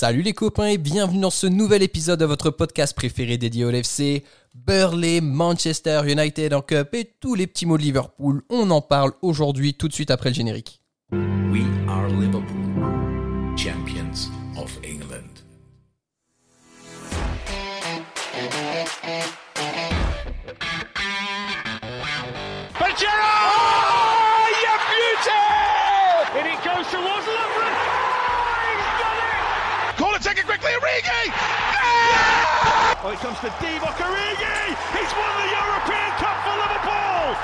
Salut les copains et bienvenue dans ce nouvel épisode de votre podcast préféré dédié au LFC. Burley, Manchester United en Cup et tous les petits mots de Liverpool. On en parle aujourd'hui tout de suite après le générique. Quickly, Origi! Oh, it comes to Divock Origi! He's won the European Cup for Liverpool!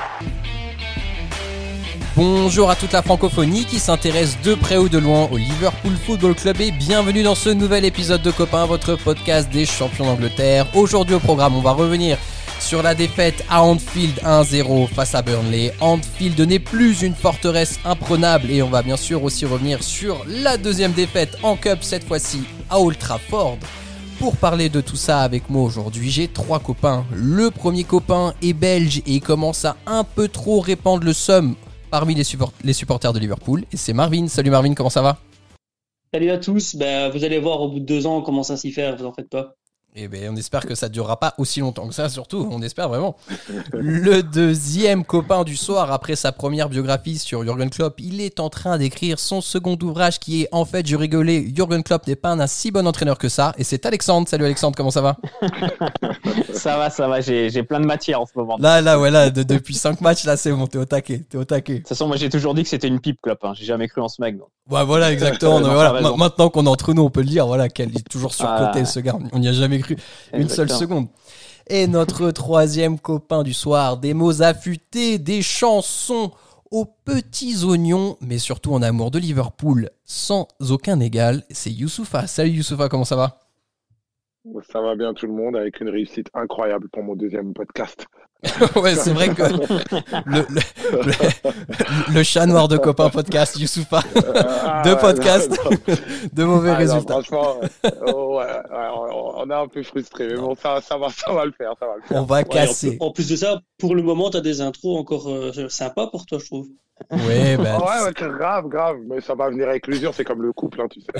Bonjour à toute la francophonie qui s'intéresse de près ou de loin au Liverpool Football Club et bienvenue dans ce nouvel épisode de Copains, votre podcast des champions d'Angleterre. Aujourd'hui au programme, on va revenir sur la défaite à Anfield 1-0 face à Burnley. Anfield n'est plus une forteresse imprenable et on va bien sûr aussi revenir sur la deuxième défaite en Cup, cette fois-ci à Old Trafford. Pour parler de tout ça avec moi aujourd'hui, j'ai trois copains. Le premier copain est belge et il commence à un peu trop répandre le somme parmi les, support- les supporters de Liverpool. Et c'est Marvin. Salut Marvin, comment ça va? Salut à tous, ben, vous allez voir au bout de deux ans on commence à s'y faire, vous en faites pas. Eh bien, on espère que ça ne durera pas aussi longtemps que ça, surtout, on espère vraiment. Le deuxième copain du soir, après sa première biographie sur Jürgen Klopp, il est en train d'écrire son second ouvrage qui est En fait, je rigolais, Jürgen Klopp n'est pas un si bon entraîneur que ça. Et c'est Alexandre. Salut Alexandre, comment ça va? Ça va, ça va, j'ai plein de matière en ce moment. De Là, là, ouais, là, de- depuis 5 matchs, là, c'est bon, t'es au taquet, t'es au taquet. toute façon, moi j'ai toujours dit que c'était une pipe, Klopp. Hein. J'ai jamais cru en ce mec. donc. Ouais, voilà, exactement. Non, voilà. Maintenant qu'on est entre nous, on peut le dire, voilà, qu'elle est toujours surcoté, Ah. ce gars. On n'y a jamais cru une seule seconde. Et notre troisième copain du soir, des mots affûtés, des chansons aux petits oignons, mais surtout en amour de Liverpool, sans aucun égal, c'est Youssoufa. Salut Youssoufa, comment ça va? Ça va bien tout le monde avec une réussite incroyable pour mon deuxième podcast. Ouais, c'est vrai que le, le, le- le chat noir de copain podcast, Youssoufa, Ah, deux podcasts, non, non. de mauvais Ah, non, résultats. franchement, oh, ouais, ouais, on on est un peu frustré, mais bon, ça, ça, va, ça va le faire, ça va le faire. On va Ouais, en, casser. plus, en plus de ça, pour le moment, tu as des intros encore euh, sympas pour toi, je trouve. Ouais, bah, Ah ouais, ouais, grave, grave, mais ça va venir avec l'usure, c'est comme le couple, hein, tu sais.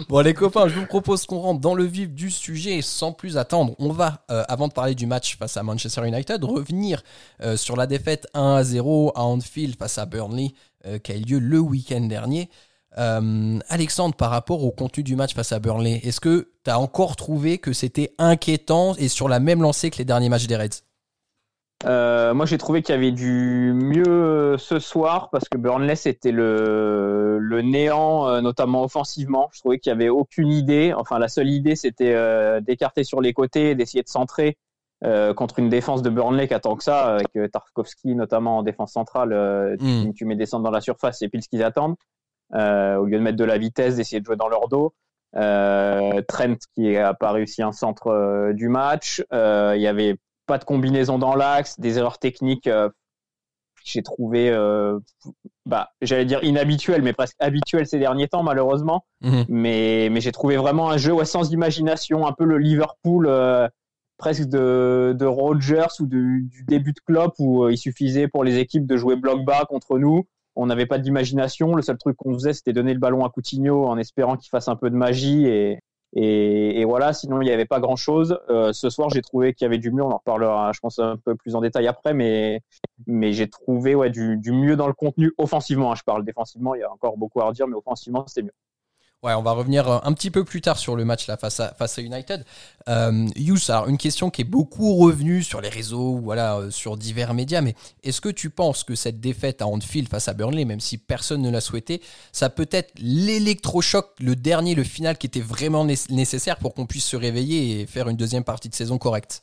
Bon les copains, je vous propose qu'on rentre dans le vif du sujet sans plus attendre. On va, euh, avant de parler du match face à Manchester United, revenir euh, sur la défaite 1 à 0 à Anfield face à Burnley euh, qui a eu lieu le week-end dernier. Euh, Alexandre, par rapport au contenu du match face à Burnley, est-ce que tu as encore trouvé que c'était inquiétant et sur la même lancée que les derniers matchs des Reds? Euh, moi j'ai trouvé qu'il y avait du mieux ce soir parce que Burnley c'était le, le néant, euh, notamment offensivement. Je trouvais qu'il y avait aucune idée. Enfin, la seule idée c'était euh, d'écarter sur les côtés, d'essayer de centrer euh, contre une défense de Burnley qui attend que ça, avec euh, Tarkovsky notamment en défense centrale. euh, tu, Mm. tu mets des centres dans la surface, c'est pile ce qu'ils attendent. Euh, au lieu de mettre de la vitesse, d'essayer de jouer dans leur dos. Euh, Trent qui a pas réussi un centre euh, du match. Euh, Il y avait pas de combinaison dans l'axe, des erreurs techniques. euh, j'ai trouvé, euh, bah, j'allais dire inhabituel, mais presque habituel ces derniers temps malheureusement. Mhm. Mais, mais j'ai trouvé vraiment un jeu ouais, sans imagination, un peu le Liverpool euh, presque de, de Rodgers ou du, du début de Klopp où il suffisait pour les équipes de jouer bloc bas contre nous. On n'avait pas d'imagination. Le seul truc qu'on faisait, c'était donner le ballon à Coutinho en espérant qu'il fasse un peu de magie. Et, et, voilà, sinon, il n'y avait pas grand-chose. Euh, ce soir, j'ai trouvé qu'il y avait du mieux. On en reparlera, je pense, un peu plus en détail après. Mais, mais j'ai trouvé ouais, du, du mieux dans le contenu offensivement. hein, je parle défensivement, il y a encore beaucoup à redire, mais offensivement, c'était mieux. Ouais, on va revenir euh, un petit peu plus tard sur le match là face à, United. Euh, une question qui est beaucoup revenue sur les réseaux, voilà, euh, sur divers médias, mais est-ce que tu penses que cette défaite à Anfield face à Burnley, même si personne ne l'a souhaité, ça peut être l'électrochoc, le dernier, le final qui était vraiment né- nécessaire pour qu'on puisse se réveiller et faire une deuxième partie de saison correcte?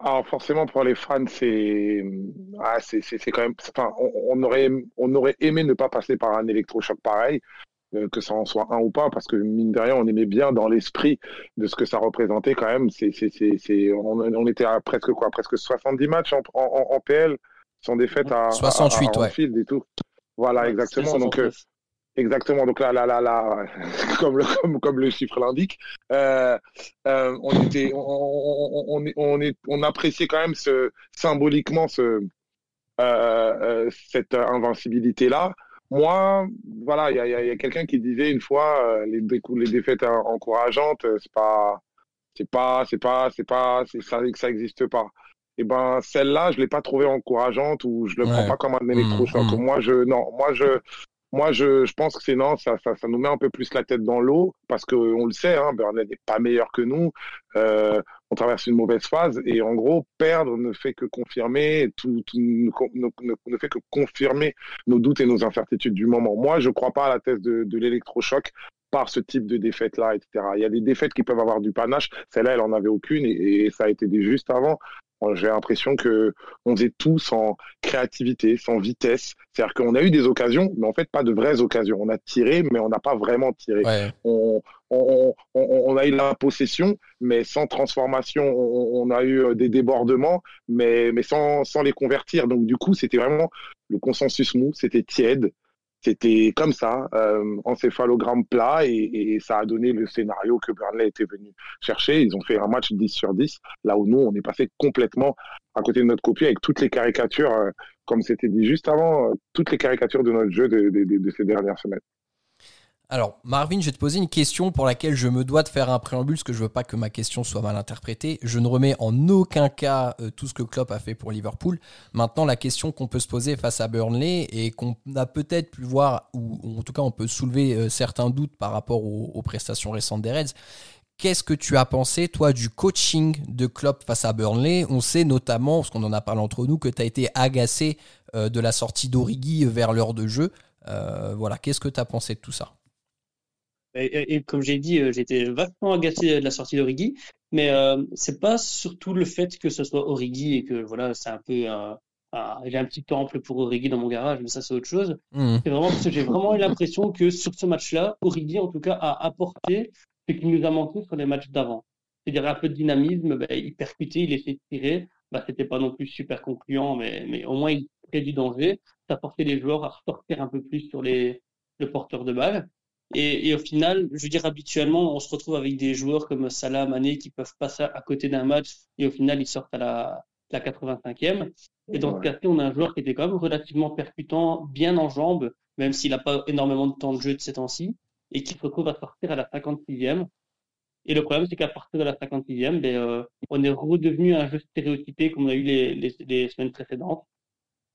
Alors forcément pour les fans c'est ah, quand même on, aurait on aurait aimé ne pas passer par un électrochoc pareil que ça en soit un ou pas parce que mine de rien on aimait bien dans l'esprit de ce que ça représentait quand même c'est c'est c'est c'est on, on était à presque quoi presque 70 matchs en en, en PL sans défaite à, à- 68, à, ouais. Anfield et tout voilà exactement donc euh, 69. Exactement. Donc là, là, là, là, comme le, comme, comme le chiffre l'indique, euh, euh, on était, on, on, on, est- on, est, on appréciait quand même ce, symboliquement ce, euh, euh, cette invincibilité-là. Moi, voilà, il y a, y quelqu'un qui disait une fois, euh, les, défaites en- encourageantes, euh, c'est pas, c'est pas, c'est pas, c'est pas, c'est ça, que ça existe pas. Et ben, celle-là, je l'ai pas trouvée encourageante ou je le prends pas comme un électrochoc. mm. Moi, je, non, moi, je, moi, je, pense que c'est non, ça, nous met un peu plus la tête dans l'eau parce que on le sait, hein, n'est pas meilleur que nous. Euh, on traverse une mauvaise phase et en gros, perdre ne fait que confirmer tout, ne, ne, ne- ne fait que confirmer nos doutes et nos incertitudes du moment. Moi, je crois pas à la thèse de, de l'électrochoc par ce type de défaite-là, etc. Il y a des défaites qui peuvent avoir du panache. Celle-là, elle en avait aucune et, ça a été des juste avant. J'ai l'impression que on faisait tout sans créativité, sans vitesse. C'est-à-dire qu'on a eu des occasions, mais en fait pas de vraies occasions. On a tiré, mais on n'a pas vraiment tiré. Ouais. On, on, on, on a eu la possession, mais sans transformation. On, on a eu euh, des débordements, mais, mais sans, sans les convertir. Donc du coup, c'était vraiment le consensus mou, c'était tiède. C'était comme ça, euh, encéphalogramme plat, et, ça a donné le scénario que Burnley était venu chercher. Ils ont fait un match 10 sur 10, là où nous, on est passé complètement à côté de notre copie avec toutes les caricatures, euh, comme c'était dit juste avant, euh, toutes les caricatures de notre jeu de ces dernières semaines. Alors, Marvin, je vais te poser une question pour laquelle je me dois de faire un préambule, parce que je veux pas que ma question soit mal interprétée. Je ne remets en aucun cas euh, tout ce que Klopp a fait pour Liverpool. Maintenant, la question qu'on peut se poser face à Burnley et qu'on a peut-être pu voir, ou, en tout cas on peut soulever euh, certains doutes par rapport aux, prestations récentes des Reds. Qu'est-ce que tu as pensé, toi, du coaching de Klopp face à Burnley? On sait notamment, parce qu'on en a parlé entre nous, que tu as été agacé euh, de la sortie d'Origi vers l'heure de jeu. Voilà, qu'est-ce que tu as pensé de tout ça? Et, et- et comme j'ai dit, euh, j'étais vachement agacé de la sortie d'Origi, mais euh, c'est pas surtout le fait que ce soit Origi et que voilà, c'est un peu un, un- j'ai un petit temple pour Origi dans mon garage, mais ça c'est autre chose. Hmm. C'est vraiment parce que j'ai vraiment eu l'impression que sur ce match-là, Origi en tout cas a apporté ce qui nous a manqué sur les matchs d'avant. C'est-à-dire un peu de dynamisme, ben, il percutait, il essayait de tirer, bah, c'était pas non plus super concluant, mais, mais au moins il créait du danger, ça portait les joueurs à ressortir un peu plus sur les, le porteur de balle. Et, et au final, je veux dire, habituellement, on se retrouve avec des joueurs comme Salah, Mané, qui peuvent passer à côté d'un match et au final, ils sortent à la, la 85e. Et dans ce cas-ci, on a un joueur qui était quand même relativement percutant, bien en jambes, même s'il n'a pas énormément de temps de jeu de ces temps-ci, et qui se retrouve à sortir à la 56e. Et le problème, c'est qu'à partir de la 56e, ben, euh, on est redevenu un jeu stéréotypé comme on a eu les, les, les semaines précédentes.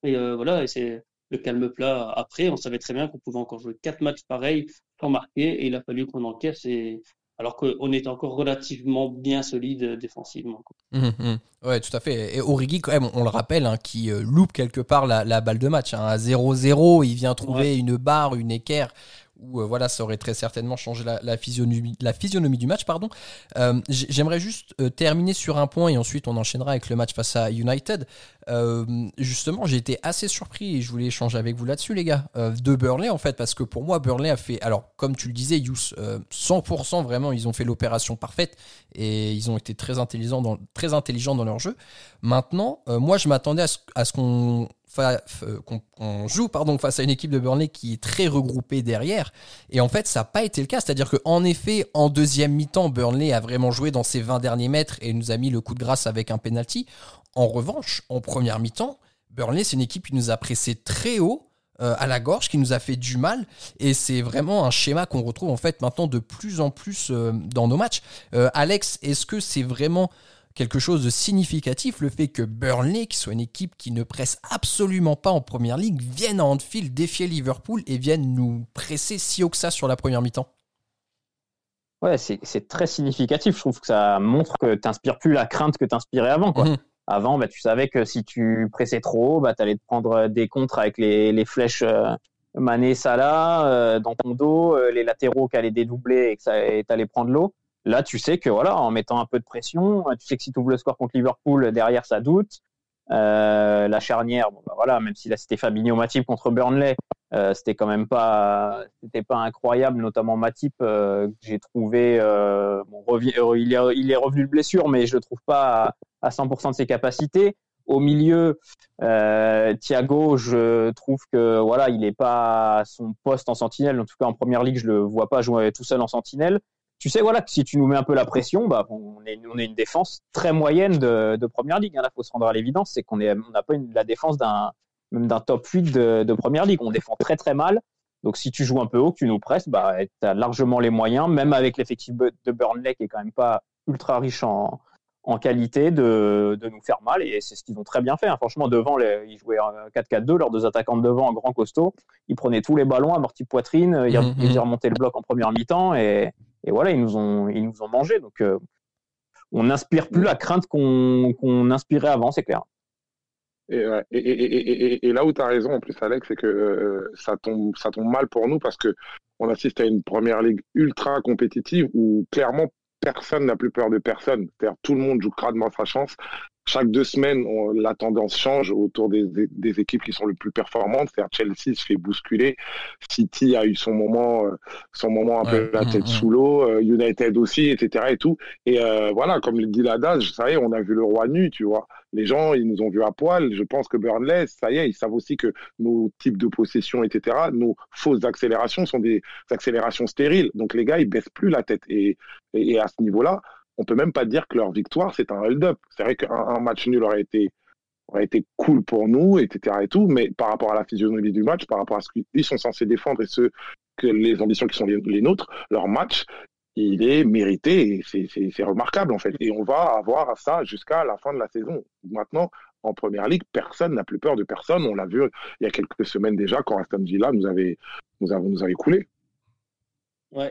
Et euh, voilà, et c'est le calme plat après. On savait très bien qu'on pouvait encore jouer quatre matchs pareils sans marquer, et il a fallu qu'on encaisse, et... alors qu'on était encore relativement bien solide euh, défensivement. mhm. Ouais, tout à fait. Et Origi, quand même, on le rappelle, hein, qui euh, loupe quelque part la, la balle de match. hein. À 0-0, il vient trouver une barre, une équerre, où euh, voilà, ça aurait très certainement changé la, physionomie, du match. pardon. Euh, J'aimerais juste euh, terminer sur un point et ensuite on enchaînera avec le match face à United. Justement, j'ai été assez surpris et je voulais échanger avec vous là-dessus, les gars, de Burnley en fait, parce que pour moi, Burnley a fait, alors comme tu le disais, Yous, euh, 100% vraiment, ils ont fait l'opération parfaite et ils ont été très intelligents dans, leur jeu. Maintenant, moi, je m'attendais à ce, qu'on qu'on qu'on joue pardon, face à une équipe de Burnley qui est très regroupée derrière. Et en fait, ça n'a pas été le cas. C'est-à-dire qu'en effet, en deuxième mi-temps, Burnley a vraiment joué dans ses 20 derniers mètres et nous a mis le coup de grâce avec un penalty. En revanche, en première mi-temps, Burnley, c'est une équipe qui nous a pressé très haut euh, à la gorge, qui nous a fait du mal. Et c'est vraiment un schéma qu'on retrouve en fait maintenant de plus en plus euh, dans nos matchs. Euh, Alex, est-ce que c'est vraiment quelque chose de significatif le fait que Burnley, qui soit une équipe qui ne presse absolument pas en première ligue, vienne à Anfield défier Liverpool et vienne nous presser si haut que ça sur la première mi-temps Ouais, c'est très significatif. Je trouve que ça montre que tu n'inspires plus la crainte que tu inspirais avant. Quoi. Mhm. Avant, bah, tu savais que si tu pressais trop haut, bah, tu allais te prendre des contres avec les, les flèches euh, Mané, Salah euh, dans ton dos, euh, les latéraux qui allaient dédoubler et que ça et t'allais prendre l'eau. Là, tu sais que voilà, en mettant un peu de pression, euh, tu sais que si tu ouvres le score contre Liverpool, derrière ça doute. Euh, la charnière, bon, bah, voilà, même si là c'était Fabinho Matip contre Burnley, euh, c'était quand même pas, c'était pas incroyable, notamment Matip euh, j'ai trouvé, euh, bon, euh, il, est, revenu de blessure, mais je le trouve pas à, à 100% de ses capacités. Au milieu, Thiago, je trouve que voilà, il est pas à son poste en sentinelle. En tout cas, en première ligue, je le vois pas jouer tout seul en sentinelle. Tu sais, voilà, que si tu nous mets un peu la pression, bah, on est, on est une défense très moyenne de, de première ligue. Hein. Là, faut se rendre à l'évidence, c'est qu'on on n'a pas une, la défense d'un, même d'un top 8 de, de première ligue. On défend très très mal. Donc si tu joues un peu haut, que tu nous presses, bah, tu as largement les moyens, même avec l'effectif de Burnley qui est quand même pas ultra riche en, en qualité de, de nous faire mal et c'est ce qu'ils ont très bien fait. Hein. Franchement, devant, les, ils jouaient 4-4-2, leurs deux attaquants de devant, grand costaud. Ils prenaient tous les ballons, amorti poitrine, ils, mhm, ils mhm. remontaient le bloc en première mi-temps et, et, voilà, ils nous ont, ils nous ont mangé. Donc, euh, on n'inspire plus la crainte qu'on inspirait avant, c'est clair. Et, et, et, et, là où tu as raison, en plus, Alex, c'est que euh, ça, tombe, ça tombe mal pour nous parce que on assiste à une première ligue ultra compétitive où clairement personne n'a plus peur de personne. C'est-à-dire tout le monde joue crânement sa chance chaque deux semaines, la tendance change autour des, des, équipes qui sont les plus performantes. C'est-à-dire Chelsea se fait bousculer, City a eu son moment, euh, son moment un peu la tête sous l'eau, euh, United aussi, etc. Et tout. Et euh, voilà, comme le dit l'adage, ça y est, on a vu le roi nu, tu vois. Les gens, ils nous ont vu à poil. Je pense que Burnley, ça y est, ils savent aussi que nos types de possession, etc., nos fausses accélérations sont des accélérations stériles. Donc les gars, ils baissent plus la tête. Et, et à ce niveau-là, on peut même pas dire que leur victoire, c'est un hold-up. C'est vrai qu'un match nul aurait été, aurait été cool pour nous, etc. et tout, mais par rapport à la physionomie du match, par rapport à ce qu'ils sont censés défendre et ce que les ambitions qui sont les, nôtres, leur match, il est mérité et c'est remarquable en fait. Et on va avoir ça jusqu'à la fin de la saison. Maintenant, en première ligue, personne n'a plus peur de personne. On l'a vu il y a quelques semaines déjà quand Aston Villa nous avait, nous, avons, nous avait coulé.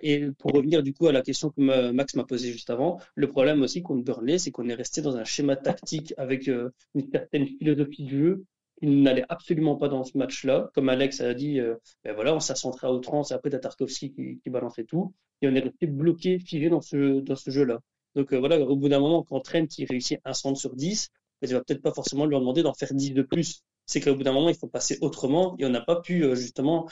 Et pour revenir du coup à la question que Max m'a posée juste avant, le problème aussi contre Burnley, c'est qu'on est resté dans un schéma tactique avec euh, une certaine philosophie de jeu qui n'allait absolument pas dans ce match-là. Comme Alex a dit, euh, ben voilà, on centré à outrance, et après t'as Tarkovsky qui, qui, balançait tout, et on est resté bloqué, figé dans ce, dans ce jeu-là. Donc euh, voilà, au bout d'un moment, quand Trent il réussit un centre sur 10, ben, il va peut-être pas forcément lui demander d'en faire 10 de plus. C'est qu'au bout d'un moment, il faut passer autrement, et on n'a pas pu justement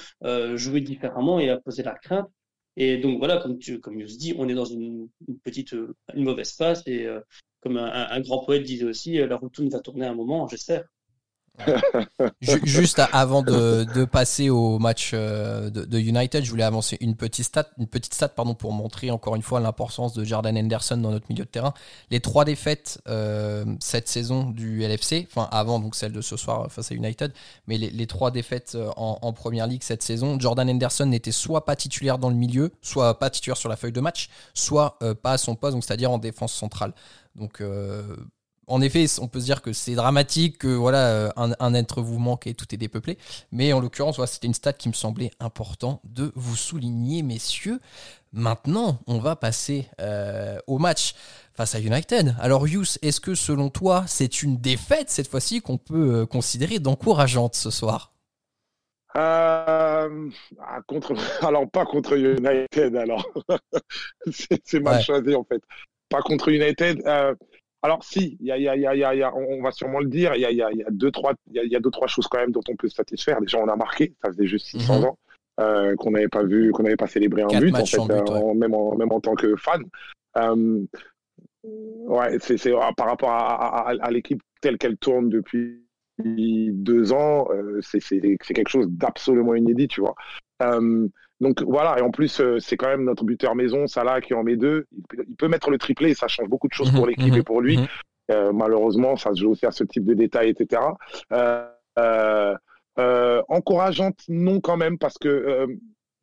jouer différemment et poser la crainte et donc voilà, comme tu comme je dis, on est dans une, petite, euh, une mauvaise phase et euh, comme un, grand poète disait aussi, euh, la routine va tourner un moment, j'espère. Juste avant de, passer au match euh, de, United, je voulais avancer une petite stat, une petite stat pardon, pour montrer encore une fois l'importance de Jordan Henderson dans notre milieu de terrain. Les trois défaites euh, cette saison du LFC, enfin avant donc celle de ce soir face à United, mais les, trois défaites euh, en, première ligue cette saison, Jordan Henderson n'était soit pas titulaire dans le milieu, soit pas titulaire sur la feuille de match, soit pas à son poste, c'est-à-dire en défense centrale. Donc en effet, on peut se dire que c'est dramatique, que voilà, euh, un, être vous manque et tout est dépeuplé. Mais en l'occurrence, c'était une stat qui me semblait important de vous souligner, messieurs. Maintenant, on va passer euh, au match face à United. Alors, Yous, est-ce que selon toi, c'est une défaite cette fois-ci qu'on peut euh, considérer d'encourageante ce soir? Ah, contre... Alors, pas contre United, alors. c'est mal choisi en fait. Pas contre United. Alors si, y a, y a, y a, y a, on va sûrement le dire, il y a, deux trois, il deux trois choses quand même dont on peut se satisfaire. Déjà, on a marqué, ça faisait juste 600 mhm. ans euh, qu'on n'avait pas vu, qu'on n'avait pas célébré un but en fait, euh, même en même en tant que fan. Euh, ouais, c'est ah, par rapport à, à, à l'équipe telle qu'elle tourne depuis deux ans, euh, c'est c'est quelque chose d'absolument inédit, tu vois. Euh, donc voilà, et en plus, euh, c'est quand même notre buteur maison, Salah, qui en met deux. Il peut, mettre le triplé et ça change beaucoup de choses pour mhm, l'équipe et mhm, pour lui. Mhm. Euh, malheureusement, ça se joue aussi à ce type de détails, etc. encourageante, non quand même, parce que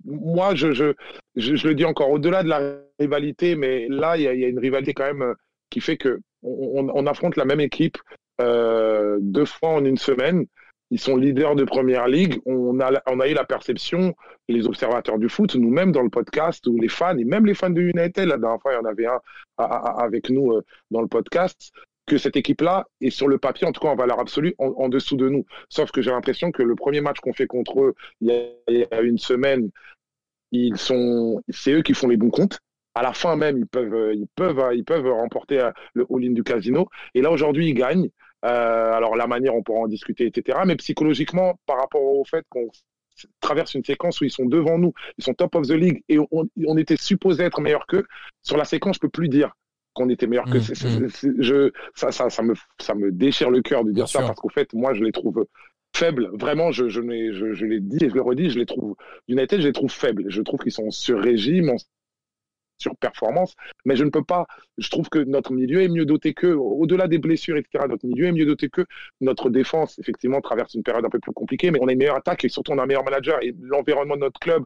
moi, je, je, je, le dis encore, au-delà de la rivalité, mais là, il y a, y a, une rivalité quand même qui fait que on, on affronte la même équipe deux fois en une semaine. Ils sont leaders de première ligue. On a, on a eu la perception, les observateurs du foot, nous-mêmes dans le podcast, ou les fans, et même les fans de United, la dernière fois, il y en avait un avec nous euh, dans le podcast, que cette équipe-là est sur le papier, en tout cas en valeur absolue, en, dessous de nous. Sauf que j'ai l'impression que le premier match qu'on fait contre eux il y, a, une semaine, ils sont, c'est eux qui font les bons comptes. À la fin même, ils peuvent, ils peuvent, ils peuvent remporter euh, le all-in du casino. Et là aujourd'hui, ils gagnent. Euh, alors la manière, on pourra en discuter, etc. Mais psychologiquement, par rapport au fait qu'on traverse une séquence où ils sont devant nous, ils sont top of the league et on, était supposé être meilleur qu'eux. Sur la séquence, je peux plus dire qu'on était meilleur que. Mmh, mmh. Je, ça, ça, ça, me, ça me déchire le cœur de dire ça parce qu'au fait, moi, je les trouve faibles. Vraiment, je, je, je, je l'ai dit et je le redis, je les trouve. United, je les trouve faibles. Je trouve qu'ils sont sur régime, surperformance. Mais je ne peux pas. Je trouve que notre milieu est mieux doté que, au-delà des blessures, etc. Notre milieu est mieux doté que notre défense. Effectivement, traverse une période un peu plus compliquée, mais on a une meilleure attaque et surtout on a un meilleur manager et l'environnement de notre club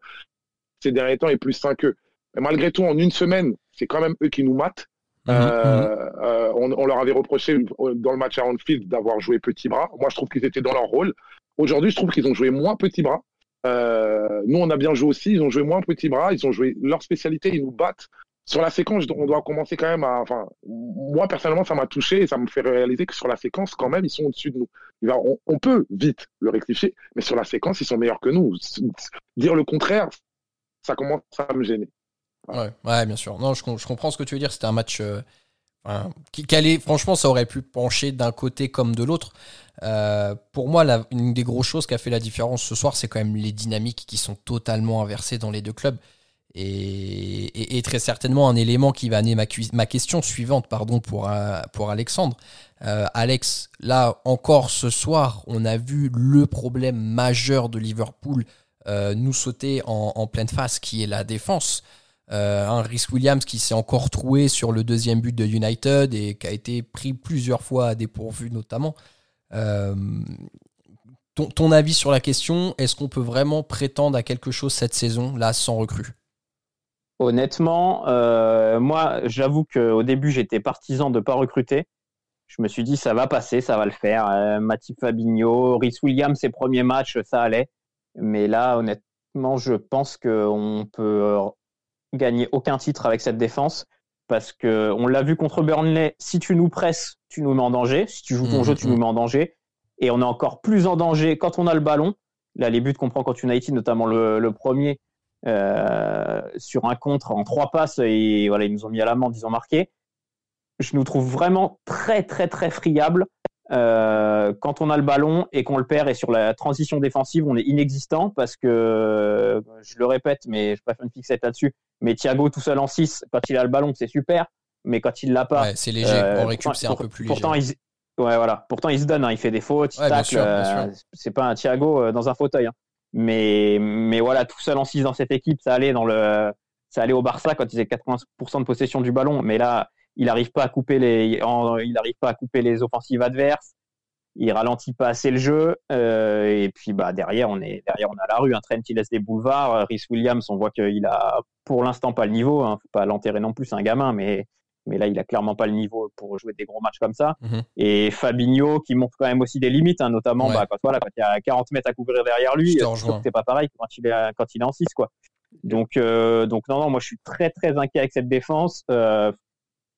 ces derniers temps est plus sain qu'eux. Mais malgré tout, en une semaine, c'est quand même eux qui nous matent. Mhm, Euh, euh, on, on leur avait reproché dans le match à Anfield d'avoir joué petit bras. Moi, je trouve qu'ils étaient dans leur rôle. Aujourd'hui, je trouve qu'ils ont joué moins petit bras. Euh, nous, on a bien joué aussi. Ils ont joué moins petit bras. Ils ont joué leur spécialité. Ils nous battent. Sur la séquence, on doit commencer quand même à. Enfin, moi, personnellement, ça m'a touché et ça me fait réaliser que sur la séquence, quand même, ils sont au-dessus de nous. On, peut vite le rectifier, mais sur la séquence, ils sont meilleurs que nous. Dire le contraire, ça commence à me gêner. Ouais, bien sûr. Non, je comprends ce que tu veux dire. C'était un match euh, qui, qui allait- franchement, ça aurait pu pencher d'un côté comme de l'autre. Euh, pour moi, une des grosses choses qui a fait la différence ce soir, c'est quand même les dynamiques qui sont totalement inversées dans les deux clubs. Et, très certainement un élément qui va amener ma, question suivante pardon, pour, euh, pour Alexandre. Euh, Alex, là encore ce soir, on a vu le problème majeur de Liverpool nous sauter en pleine face, qui est la défense. Euh, un Rhys Williams qui s'est encore troué sur le deuxième but de United et qui a été pris plusieurs fois à dépourvu notamment. Euh, ton, ton avis sur la question, est-ce qu'on peut vraiment prétendre à quelque chose cette saison, là, sans recrue? Honnêtement, euh, moi, j'avoue qu'au début, j'étais partisan de ne pas recruter. Je me suis dit, ça va passer, ça va le faire. Euh, Matip Fabinho, Rhys Williams, ses premiers matchs, ça allait. Mais là, honnêtement, je pense qu'on peut gagner aucun titre avec cette défense. Parce que on l'a vu contre Burnley, si tu nous presses, tu nous mets en danger. Si tu joues ton jeu, tu nous mets en danger. Et on est encore plus en danger quand on a le ballon. Là, les buts qu'on prend contre United, notamment le, le premier, euh, sur un contre en trois passes, et voilà, ils nous ont mis à l'amende, ils ont marqué. Je nous trouve vraiment très, très, très friable euh, quand on a le ballon et qu'on le perd. Et sur la transition défensive, on est inexistant parce que, je le répète, mais je faire une fixette là-dessus. Mais Thiago tout seul en 6, quand il a le ballon, c'est super. Mais quand il l'a pas, Ouais, c'est léger. euh, en récup, c'est un peu plus léger. Pourtant, il, se- ouais, voilà. pourtant, il se donne, hein. il fait des fautes, il Ouais, bien euh, c'est pas un Thiago euh, dans un fauteuil. hein. Mais, mais voilà, tout seul en 6 dans cette équipe, ça allait dans le, ça allait au Barça quand ils avaient 80% de possession du ballon. Mais là, il n'arrive pas à couper les, en- il arrive pas à couper les offensives adverses. Il ralentit pas assez le jeu. euh, et puis, bah, derrière, on est, derrière, on a la rue. Un Trent, il laisse des boulevards. Euh, Rhys Williams, on voit qu'il a, pour l'instant, pas le niveau. Hein. Faut pas l'enterrer non plus, c'est un gamin, mais, mais là, il a clairement pas le niveau pour jouer des gros matchs comme ça. Mhm. Et Fabinho, qui montre quand même aussi des limites, hein, notamment Ouais. bah, quand, voilà, quand il y a 40 mètres à couvrir derrière lui, euh, c'est pas pareil quand il est, quand il est en 6. Quoi. Donc, euh, donc, non, non, moi, je suis très, très inquiet avec cette défense. Euh,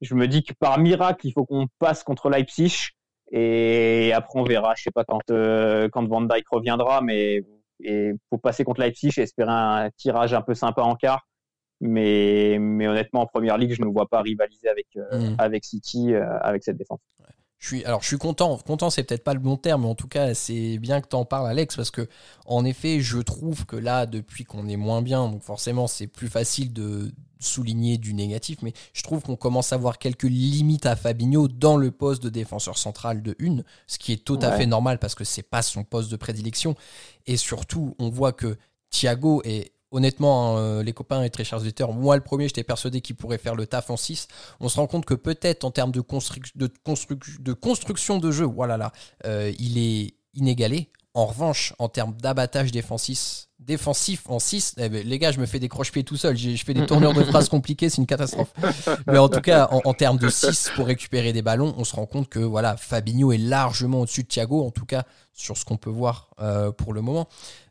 je me dis que par miracle, il faut qu'on passe contre Leipzig. Et après, on verra. Je sais pas quand, euh, quand Van Dijk reviendra, mais il faut passer contre Leipzig et espérer un tirage un peu sympa en quart. Mais, mais honnêtement, en première ligue, je ne vois pas rivaliser avec, euh, Mhm. avec City, euh, avec cette défense. Je suis, alors, je suis content. Content, c'est peut-être pas le bon terme, mais en tout cas, c'est bien que tu en parles, Alex, parce que, en effet, je trouve que là, depuis qu'on est moins bien, donc forcément, c'est plus facile de souligner du négatif, mais je trouve qu'on commence à voir quelques limites à Fabinho dans le poste de défenseur central de une, ce qui est tout à Ouais. fait normal parce que c'est pas son poste de prédilection. Et surtout, on voit que Thiago est. Honnêtement, hein, euh, les copains et très chers auditeurs, moi le premier, j'étais persuadé qu'il pourrait faire le taf en 6 on se rend compte que peut-être en termes de, construc- de, construc- de construction de jeu, voilà là, euh, il est inégalé. En revanche, en termes d'abattage défensif, défensif en 6, eh ben, les gars, je me fais des croche-pieds tout seul. Je fais des tournures de phrases compliquées, c'est une catastrophe. Mais en tout cas, en, en termes de 6 pour récupérer des ballons, on se rend compte que voilà, Fabinho est largement au-dessus de Thiago, en tout cas sur ce qu'on peut voir euh, pour le moment.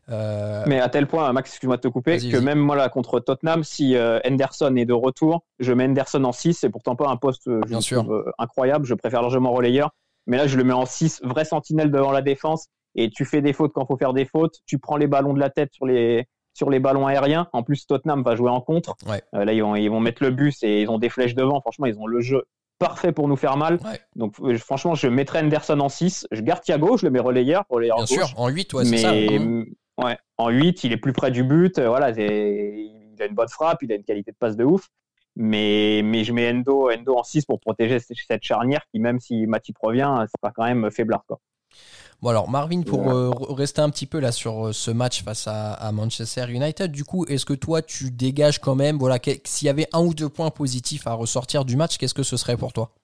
Euh, Mais à tel point, Max, excuse-moi de te couper, que même moi là contre Tottenham, si euh, Henderson est de retour, je mets Henderson en 6, c'est pourtant pas un poste je Bien le sûr. trouve, incroyable, je préfère largement relayeur, mais là je le mets en 6, vrai sentinelle devant la défense, et tu fais des fautes quand faut faire des fautes, tu prends les ballons de la tête sur les sur les ballons aériens. En plus, Tottenham va jouer en contre. Ouais. Euh, là, ils vont, ils vont mettre le bus et ils ont des flèches devant. Franchement, ils ont le jeu parfait pour nous faire mal. Ouais. Donc, euh, franchement, je mettrai Henderson en 6. Je garde Thiago, je le mets relayeur, relayeur bien gauche. sûr, en 8, ouais, c'est mais ça. hein. ouais, en 8, il est plus près du but. euh, Voilà, il a une bonne frappe, il a une qualité de passe de ouf. Mais, mais je mets Endo, Endo en 6 pour protéger cette charnière qui, même si Matip revient, c'est pas quand même faiblard. Quoi. Bon alors Marvin, pour euh, rester un petit peu là sur euh, ce match face à, Manchester United, du coup, est-ce que toi tu dégages quand même, voilà, s'il y avait un ou deux points positifs à ressortir du match, qu'est-ce que ce serait pour toi?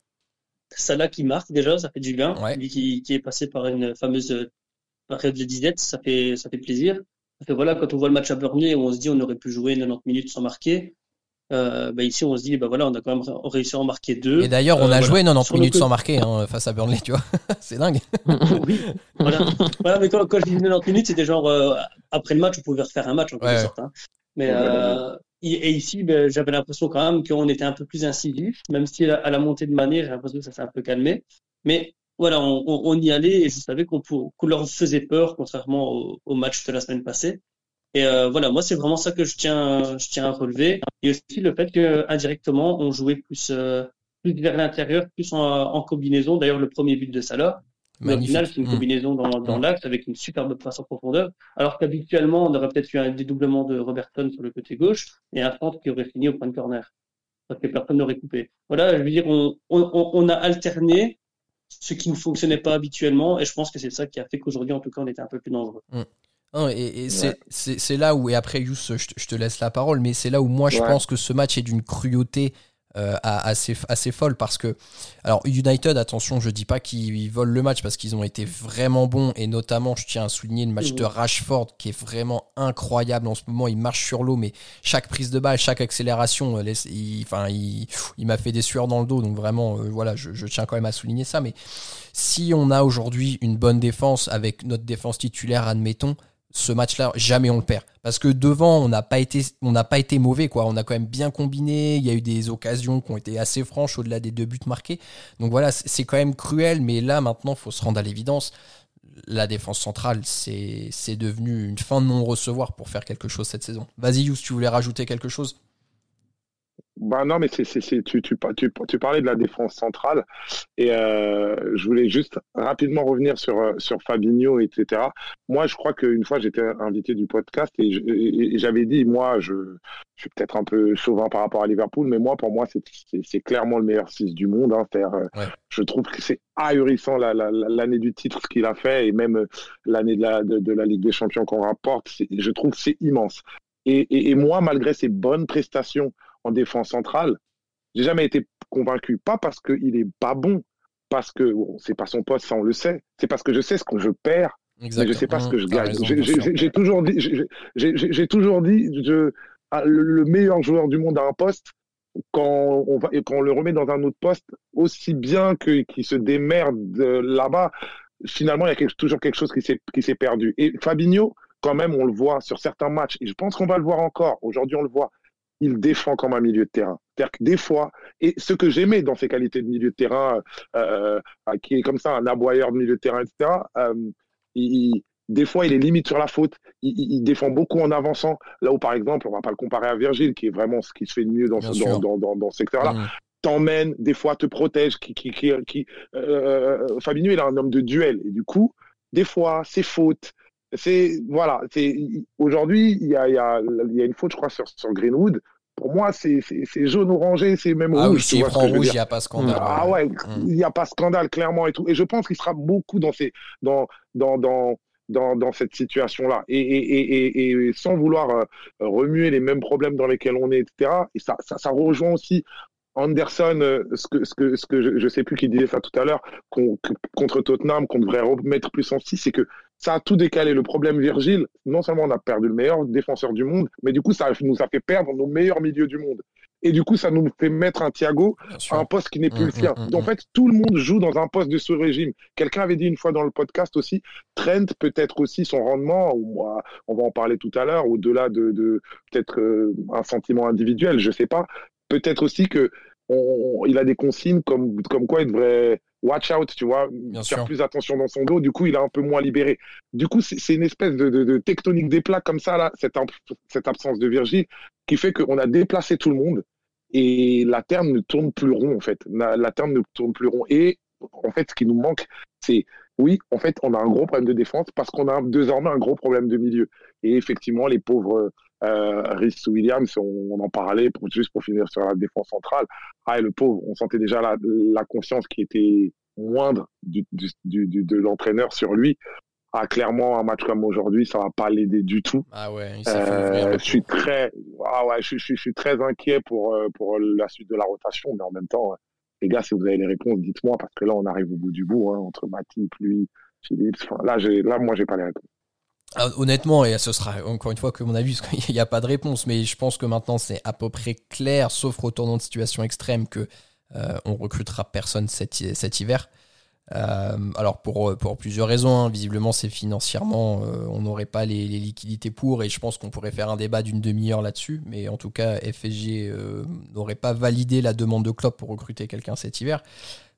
Salah qui marque déjà, ça fait du bien. Lui qui, est passé par une fameuse période de disette, ça fait, ça fait plaisir. voilà, quand on voit le match à Burnley, on se dit on aurait pu jouer 90 minutes sans marquer. Euh, bah ici on se dit bah voilà on a quand même réussi à en marquer deux. Et d'ailleurs on a euh, joué 90 minutes sans marquer hein, face à Burnley tu vois c'est dingue. oui voilà. voilà mais quand, quand je dis 90 minutes c'était genre euh, après le match on pouvait refaire un match en quelque sorte. Hein. Mais et, ici ben, j'avais l'impression quand même qu'on était un peu plus incisif même si à la montée de manière j'ai l'impression que ça s'est un peu calmé. Mais voilà on, on, y allait et je savais qu'on leur faisait peur contrairement au, au match de la semaine passée. Et euh, voilà, moi c'est vraiment ça que je tiens, je tiens à relever. Et aussi le fait que indirectement on jouait plus, euh, plus vers l'intérieur, plus en, en combinaison. D'ailleurs le premier but de Salah, au final c'est une mmh. combinaison dans, dans mmh. l'axe avec une superbe passe en profondeur. Alors qu'habituellement on aurait peut-être eu un dédoublement de Robertson sur le côté gauche et un centre qui aurait fini au point de corner parce que personne n'aurait coupé. Voilà, je veux dire on, on, on a alterné ce qui ne fonctionnait pas habituellement et je pense que c'est ça qui a fait qu'aujourd'hui en tout cas on était un peu plus dangereux. Mmh et, c'est là où, et après Yous, je, te laisse la parole, mais c'est là où moi je pense que ce match est d'une cruauté euh, assez, assez folle parce que, alors United, attention, je dis pas qu'ils volent le match parce qu'ils ont été vraiment bons et notamment, je tiens à souligner le match de Rashford qui est vraiment incroyable en ce moment. Il marche sur l'eau, mais chaque prise de balle, chaque accélération, euh, il, enfin, il, il m'a fait des sueurs dans le dos, donc vraiment, euh, voilà, je, je tiens quand même à souligner ça. Mais si on a aujourd'hui une bonne défense avec notre défense titulaire, admettons, ce match-là, jamais on le perd. Parce que devant, on n'a pas été, pas été mauvais, quoi. On a quand même bien combiné. Il y a eu des occasions qui ont été assez franches au-delà des deux buts marqués. Donc voilà, c'est quand même cruel. Mais là, maintenant, faut se rendre à l'évidence. La défense centrale, c'est devenu une fin de non-recevoir pour faire quelque chose cette saison. Vas-y, Yous, tu voulais rajouter quelque chose? Bah non, mais c'est, tu, tu, tu, tu, parlais de la défense centrale et euh, je voulais juste rapidement revenir sur, euh, sur Fabinho, etc. Moi, je crois qu'une fois, j'étais invité du podcast et, j'avais dit, moi, je, je suis peut-être un peu chauvin par rapport à Liverpool, mais moi, pour moi, c'est, clairement le meilleur 6 du monde. Hein, euh, Je trouve que c'est ahurissant la, la, l'année du titre, ce qu'il a fait, et même l'année de la, de, la Ligue des Champions qu'on rapporte. je trouve que c'est immense. Et, et, et moi, malgré ses bonnes prestations, en défense centrale, j'ai jamais été convaincu. Pas parce qu'il est pas bon, parce que bon, c'est pas son poste, ça on le sait. C'est parce que je sais ce que je perds, mais je sais pas ce que je gagne. J'ai toujours dit, j'ai toujours dit, je, ah, le meilleur joueur du monde à un poste, quand on, va, quand on le remet dans un autre poste, aussi bien qu'il se démerde là-bas, finalement, il y a toujours quelque chose qui s'est perdu. Et Fabinho, quand même, on le voit sur certains matchs, et je pense qu'on va le voir encore. Aujourd'hui, on le voit il défend comme un milieu de terrain. C'est-à-dire que des fois, et ce que j'aimais dans ses qualités de milieu de terrain, euh, euh, qui est comme ça un aboyeur de milieu de terrain, etc., euh, des fois, il est limite sur la faute. Il, défend beaucoup en avançant. Là où, par exemple, on va pas le comparer à Virgile, qui est vraiment ce qui se fait de mieux dans, ce, dans, dans, dans, ce secteur-là. Mmh. T'emmène, des fois te protège. Qui, qui, qui, qui Fabinho, il est un homme de duel. Et du coup, des fois, c'est faute c'est voilà, c'est aujourd'hui il y a, y, a, y a une faute je crois sur, sur Greenwood. Pour moi, c'est jaune orangé, c'est même ah rouge. Oui, s'il prend rouge, il n'y a pas scandale. Ah ouais, mm. il n'y a pas scandale clairement et tout. Et je pense qu'il sera beaucoup dans ces dans dans dans dans, dans cette situation-là. Et, et, et, et, sans vouloir euh, remuer les mêmes problèmes dans lesquels on est, etc. Et ça, ça, ça rejoint aussi Anderson, euh, ce que, ce que, ce que je, je sais plus qui disait ça tout à l'heure, contre Tottenham, qu'on devrait remettre plus en 6, c'est que ça a tout décalé. Le problème Virgile, non seulement on a perdu le meilleur défenseur du monde, mais du coup, ça nous a fait perdre nos meilleurs milieux du monde. Et du coup, ça nous fait mettre un Thiago à un poste qui n'est plus le mmh, sien. Donc, mmh, en mmh. fait, tout le monde joue dans un poste de ce régime. Quelqu'un avait dit une fois dans le podcast aussi, Trent peut-être aussi son rendement, ou on va en parler tout à l'heure, au-delà de, de peut-être euh, un sentiment individuel, je sais pas, peut-être aussi que il a des consignes comme, comme quoi il devrait watch out, tu vois, faire plus attention dans son dos. Du coup, il est un peu moins libéré. Du coup, c'est une espèce de, tectonique des plats comme ça, là, cette, cette absence de Virgile, qui fait qu'on a déplacé tout le monde et la Terre ne tourne plus rond, en fait. La, la Terre ne tourne plus rond. Et en fait, ce qui nous manque, c'est oui, en fait, on a un gros problème de défense parce qu'on a désormais un gros problème de milieu. Et effectivement, les pauvres euh, Rhys Williams, on, en parlait pour, juste pour finir sur la défense centrale. Ah, et le pauvre, on sentait déjà la, la confiance qui était moindre du, du, du, de l'entraîneur sur lui. Ah, clairement, un match comme aujourd'hui, ça va pas l'aider du tout. Ah ouais, il euh, je suis très, ah ouais, je, je, je, suis très inquiet pour euh, pour la suite de la rotation, mais en même temps, les gars, si vous avez les réponses, dites-moi parce que là, on arrive au bout du bout hein, entre Matip, lui, Philippe. Enfin, là, là, moi, j'ai pas les réponses. Ah, honnêtement, et ce sera encore une fois que mon avis, parce qu'il n'y a pas de réponse, mais je pense que maintenant c'est à peu près clair, sauf retournant de situation extrême, que euh, on recrutera personne cet, hiver. Euh, alors pour, plusieurs raisons, hein. visiblement c'est financièrement, euh, on n'aurait pas les, liquidités pour, et je pense qu'on pourrait faire un débat d'une demi-heure là-dessus, mais en tout cas FSG n'aurait pas validé la demande de Klopp pour recruter quelqu'un cet hiver.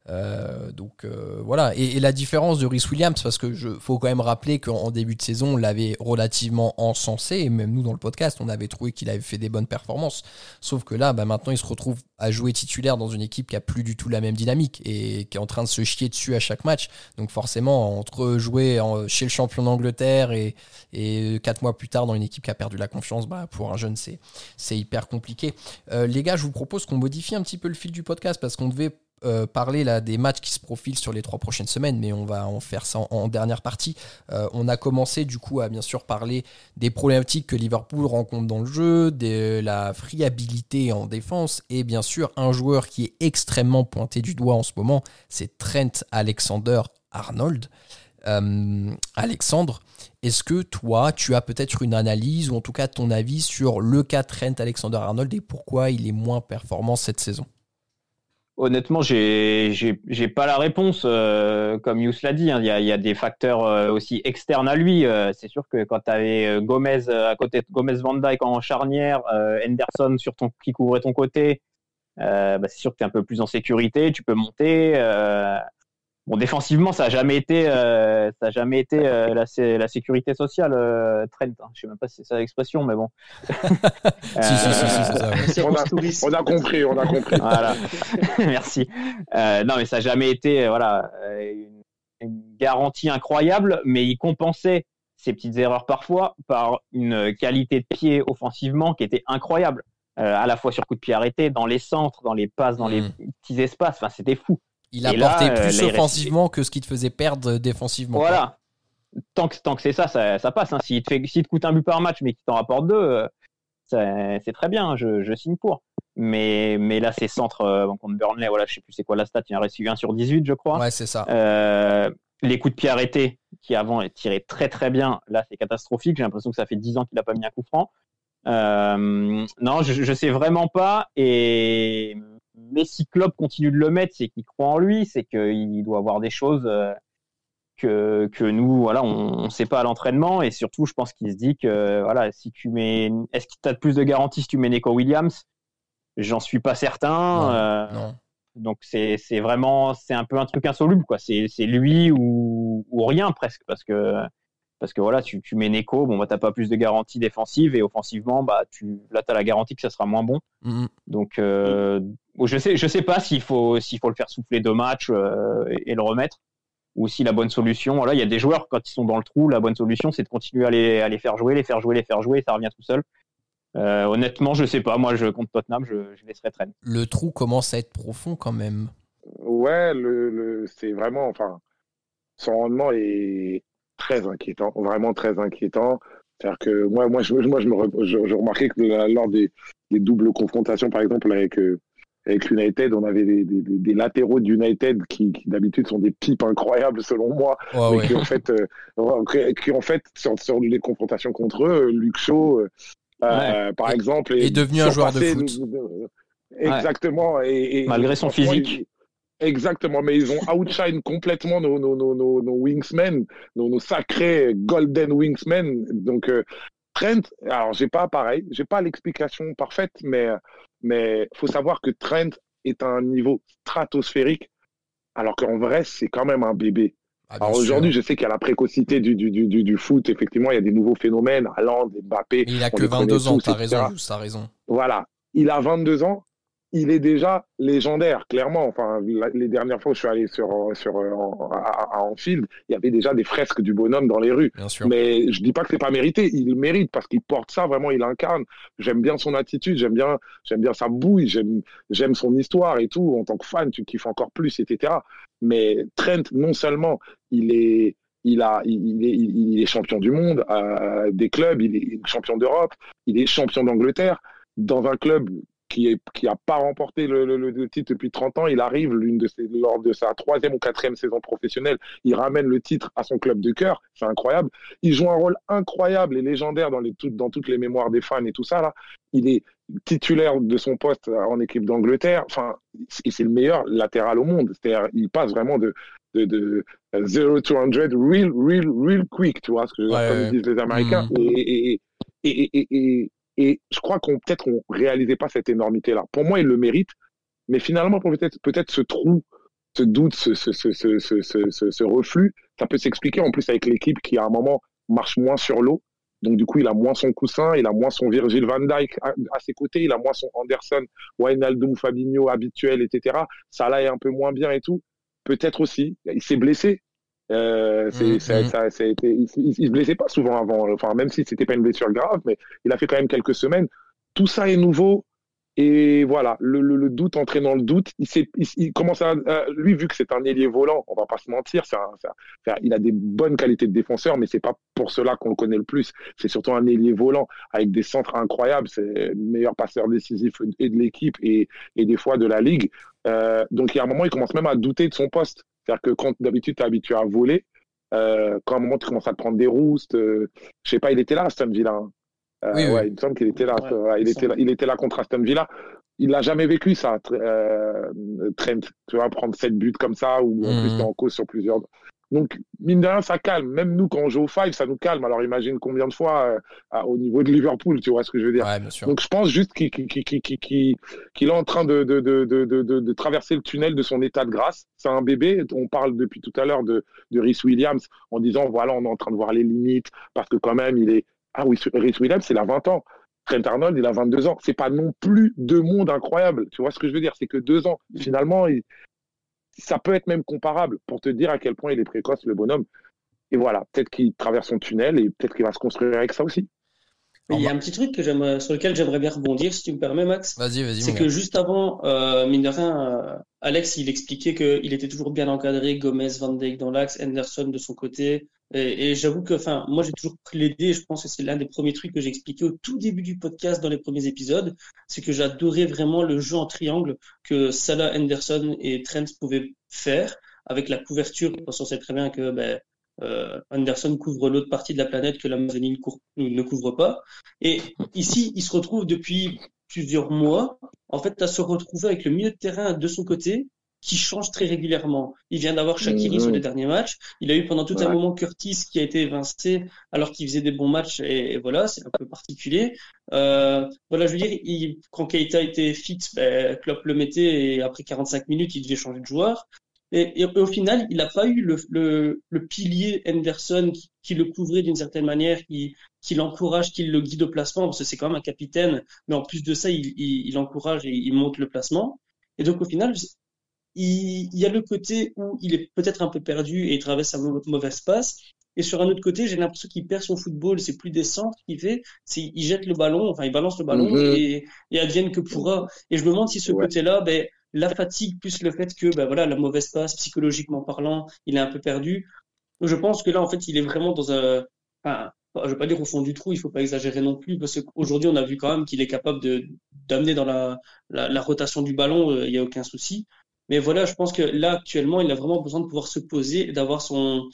Euh, donc euh, voilà. Et, la différence de Rhys Williams, parce que je faut quand même rappeler qu'en début de saison, on l'avait relativement encensé, et même nous dans le podcast, on avait trouvé qu'il avait fait des bonnes performances. Sauf que là, bah, maintenant, il se retrouve à jouer titulaire dans une équipe qui a plus du tout la même dynamique et qui est en train de se chier dessus à chaque match. Donc forcément, entre jouer chez le champion d'Angleterre et, et quatre mois plus tard dans une équipe qui a perdu la confiance, bah, pour un jeune, c'est c'est hyper compliqué. Euh, les gars, je vous propose qu'on modifie un petit peu le fil du podcast parce qu'on devait euh, parler là des matchs qui se profilent sur les trois prochaines semaines, mais on va en faire ça en, dernière partie. Euh, on a commencé du coup à bien sûr parler des problématiques que Liverpool rencontre dans le jeu, de la friabilité en défense et bien sûr un joueur qui est extrêmement pointé du doigt en ce moment, c'est Trent Alexander Arnold. Euh, Alexandre, est-ce que toi, tu as peut-être une analyse ou en tout cas ton avis sur le cas Trent Alexander Arnold et pourquoi il est moins performant cette saison? Honnêtement, j'ai j'ai pas la réponse. Euh, comme Yous l'a dit, hein. il y, a, y, a, des facteurs euh, aussi externes à lui. Euh, c'est sûr que quand tu avais Gomez à côté de Gomez Van Dyke en charnière, Henderson sur ton qui couvrait ton côté, bah, c'est sûr que tu es un peu plus en sécurité. Tu peux monter. Bon, défensivement, ça a jamais été, euh, ça a jamais été euh, la, la, sécurité sociale, euh, Trent. Hein. Je sais même pas si c'est ça l'expression, mais bon. si, si, si, si, ça. On, a, on a compris, on a compris. voilà. Merci. non, mais ça a jamais été, voilà, une, une, garantie incroyable, mais il compensait ses petites erreurs parfois par une qualité de pied offensivement qui était incroyable. à la fois sur coup de pied arrêté, dans les centres, dans les passes, dans les mm. petits espaces. Enfin, c'était fou. Il a porté plus offensivement que ce qui te faisait perdre défensivement. Voilà. Tant que, tant que c'est ça, ça, ça passe. Hein. S'il te, fait, te coûte un but par match, mais qu'il t'en rapporte deux, euh, c'est très bien. Je, je, signe pour. Mais, mais là, c'est centre euh, contre Burnley. Voilà, je sais plus c'est quoi la stat. Il un réussi 1 sur 18, je crois. Ouais, c'est ça. Euh, les coups de pied arrêtés, qui avant tiraient très très bien, là, c'est catastrophique. J'ai l'impression que ça fait 10 ans qu'il n'a pas mis un coup franc. Euh, non, je, je sais vraiment pas. Et mais si Klopp continue de le mettre, c'est qu'il croit en lui, c'est qu'il doit avoir des choses euh, que, que nous, voilà, on ne sait pas à l'entraînement. Et surtout, je pense qu'il se dit que, voilà, si tu mets, est-ce que tu as plus de garanties si tu mets Neko Williams? J'en suis pas certain. Non, euh, non. Donc c'est c'est vraiment c'est un peu un truc insoluble quoi. C'est c'est lui ou ou rien presque parce que parce que voilà tu tu mets Neko bon bah t'as pas plus de garantie défensive et offensivement bah tu là t'as la garantie que ça sera moins bon. Mm -hmm. Donc euh, je sais, je sais pas s'il faut, s'il faut le faire souffler deux matchs euh, et, et, le remettre, ou si la bonne solution. Voilà, il y a des joueurs quand ils sont dans le trou, la bonne solution c'est de continuer à les, à les faire jouer, les faire jouer, les faire jouer, et ça revient tout seul. Euh, honnêtement, je sais pas. Moi, je contre Tottenham, je, je laisserai traîner. Le trou commence à être profond quand même. Ouais, le, le c'est vraiment, enfin, son rendement est très inquiétant, vraiment très inquiétant. C'est-à-dire que moi, moi, je, moi, je, me, je, je remarquais que lors des, des doubles confrontations, par exemple, avec euh, avec l'United, on avait des, des, des latéraux d'United qui, qui d'habitude sont des pipes incroyables selon moi, oh, mais ouais. qui en fait, euh, qui, en fait sur, sur, les confrontations contre eux, Luke Shaw, euh, ouais. par et, exemple, est, est devenu un joueur de foot. Exactement. Et, et, Malgré son physique. Exactement, mais ils ont outshine complètement nos, nos, nos, nos, nos wingsmen, nos, nos sacrés golden wingsmen. Donc, euh, Trent, alors j'ai pas pareil, j'ai pas l'explication parfaite, mais mais faut savoir que Trent est à un niveau stratosphérique, alors qu'en vrai c'est quand même un bébé. Ah, alors aujourd'hui, je sais qu'il y a la précocité du, du, du, du, foot, effectivement, il y a des nouveaux phénomènes, Haaland, Mbappé. Mais il a que 22 ans, t'as raison, t'as raison. Voilà, il a 22 ans, il est déjà légendaire, clairement. Enfin, les dernières fois où je suis allé sur, sur, à, à Anfield, il y avait déjà des fresques du bonhomme dans les rues. Mais je dis pas que c'est pas mérité. Il le mérite parce qu'il porte ça, vraiment, il incarne. J'aime bien son attitude, j'aime bien, j'aime bien sa bouille, j'aime, j'aime son histoire et tout. En tant que fan, tu kiffes encore plus, etc. Mais Trent, non seulement il est, il a, il est, il est champion du monde euh, des clubs, il est champion d'Europe, il est champion d'Angleterre dans un club qui est qui a pas remporté le, le, le, titre depuis 30 ans. Il arrive l'une de ses, lors de sa troisième ou quatrième saison professionnelle, il ramène le titre à son club de cœur. C'est incroyable. Il joue un rôle incroyable et légendaire dans les toutes dans toutes les mémoires des fans et tout ça là. Il est titulaire de son poste en équipe d'Angleterre. Enfin, c'est le meilleur latéral au monde. C'est-à-dire, il passe vraiment de de, de 0 to 100 real real real quick, tu vois ce que Ouais, comme ouais. disent les Américains. Et, et, et, et, et, et je crois qu'on peut-être qu'on réalisait pas cette énormité-là. Pour moi, il le mérite, mais finalement, peut-être peut-être ce trou, ce doute, ce, ce, ce, ce, reflux, ça peut s'expliquer en plus avec l'équipe qui à un moment marche moins sur l'eau. Donc du coup, il a moins son coussin, il a moins son Virgil van Dijk à, à ses côtés, il a moins son Anderson, Wijnaldum, Fabinho habituel, etc. Salah est un peu moins bien et tout. Peut-être aussi, il s'est blessé. Euh, c'est, ça, ça, ça a été, il, il, il se blessait pas souvent avant, enfin même si c'était pas une blessure grave, mais il a fait quand même quelques semaines. Tout ça est nouveau et voilà, le, le, le doute entraînant le doute. Il, commence à, à- lui vu que c'est un ailier volant, on va pas se mentir, un, un- un- il a des bonnes qualités de défenseur, mais c'est pas pour cela qu'on le connaît le plus. C'est surtout un ailier volant avec des centres incroyables. C'est le meilleur passeur décisif et de l'équipe et, et des fois de la ligue. Euh, donc il y a un moment, il commence même à douter de son poste. C'est-à-dire que quand d'habitude tu es habitué à voler, euh, quand à un moment tu commences à te prendre des roustes, euh, je sais pas, il était là, Aston Villa. hein. Euh, Oui, oui. ouais, il me semble qu'il était là. Ouais, ouais, il était là, il était là contre Aston Villa. Il n'a jamais vécu ça, euh, Trent. Tu vois, prendre sept buts comme ça ou en plus t'es en cause sur plusieurs. Donc mine de rien, ça calme. Même nous, quand on joue au five, ça nous calme. Alors imagine combien de fois euh, à- au niveau de Liverpool, tu vois ce que je veux dire. Ouais. Donc je pense juste qu'il est en train de, de, de, de, de, de- de traverser le tunnel de son état de grâce. C'est un bébé. On parle depuis tout à l'heure de, de Rhys Williams en disant voilà, on est en train de voir les limites parce que quand même, il est. Ah oui, Rhys Williams, il a 20 ans. Trent Arnold, il a 22 ans. C'est pas non plus deux mondes incroyables. Tu vois ce que je veux dire? C'est que deux ans. Finalement, il- ça peut être même comparable pour te dire à quel point il est précoce, le bonhomme. Et voilà, peut-être qu'il traverse son tunnel et peut-être qu'il va se construire avec ça aussi. Il y a un petit truc que j'aimerais, sur lequel j'aimerais bien rebondir, si tu me permets, Max. Vas-y, vas-y. C'est que juste avant, euh, mine de rien, euh, Alex, il expliquait qu'il était toujours bien encadré, Gomez, Van Dijk dans l'axe, Henderson de son côté. Et, et j'avoue que, enfin, moi, j'ai toujours plaidé, je pense que c'est l'un des premiers trucs que j'ai expliqué au tout début du podcast dans les premiers épisodes, c'est que j'adorais vraiment le jeu en triangle que Salah, Henderson et Trent pouvaient faire avec la couverture, parce qu'on sait très bien que, ben, euh, Anderson couvre l'autre partie de la planète que l'Amazonie ne, cour- ne couvre pas. Et ici, il se retrouve depuis plusieurs mois, en fait, à se retrouver avec le milieu de terrain de son côté qui change très régulièrement. Il vient d'avoir Shaqiri Mhm. sur les derniers matchs. Il a eu pendant tout un moment Curtis qui a été évincé alors qu'il faisait des bons matchs et, et voilà, c'est un peu particulier. Euh, voilà, je veux dire, il, quand Keita était fit, ben, Klopp le mettait et après 45 minutes, il devait changer de joueur. Et, et au final, il n'a pas eu le, le, le pilier Henderson qui, qui le couvrait d'une certaine manière, qui, qui l'encourage, qui le guide au placement, parce que c'est quand même un capitaine, mais en plus de ça, il, il, il encourage et il monte le placement. Et donc au final, il, il y a le côté où il est peut-être un peu perdu et il traverse un mau- mauvaise passe. Et sur un autre côté, j'ai l'impression qu'il perd son football. C'est plus des centres qu'il fait, c'est il jette le ballon, enfin il balance le ballon Mhm. et, et advienne que pourra. Et je me demande si ce Ouais. côté-là, ben la fatigue plus le fait que ben voilà la mauvaise passe psychologiquement parlant, il est un peu perdu. Je pense que là en fait il est vraiment dans un, enfin, je vais pas dire au fond du trou, il faut pas exagérer non plus parce qu'aujourd'hui on a vu quand même qu'il est capable de d'amener dans la, la, rotation du ballon, euh, il y a aucun souci. Mais voilà, je pense que là actuellement il a vraiment besoin de pouvoir se poser et d'avoir son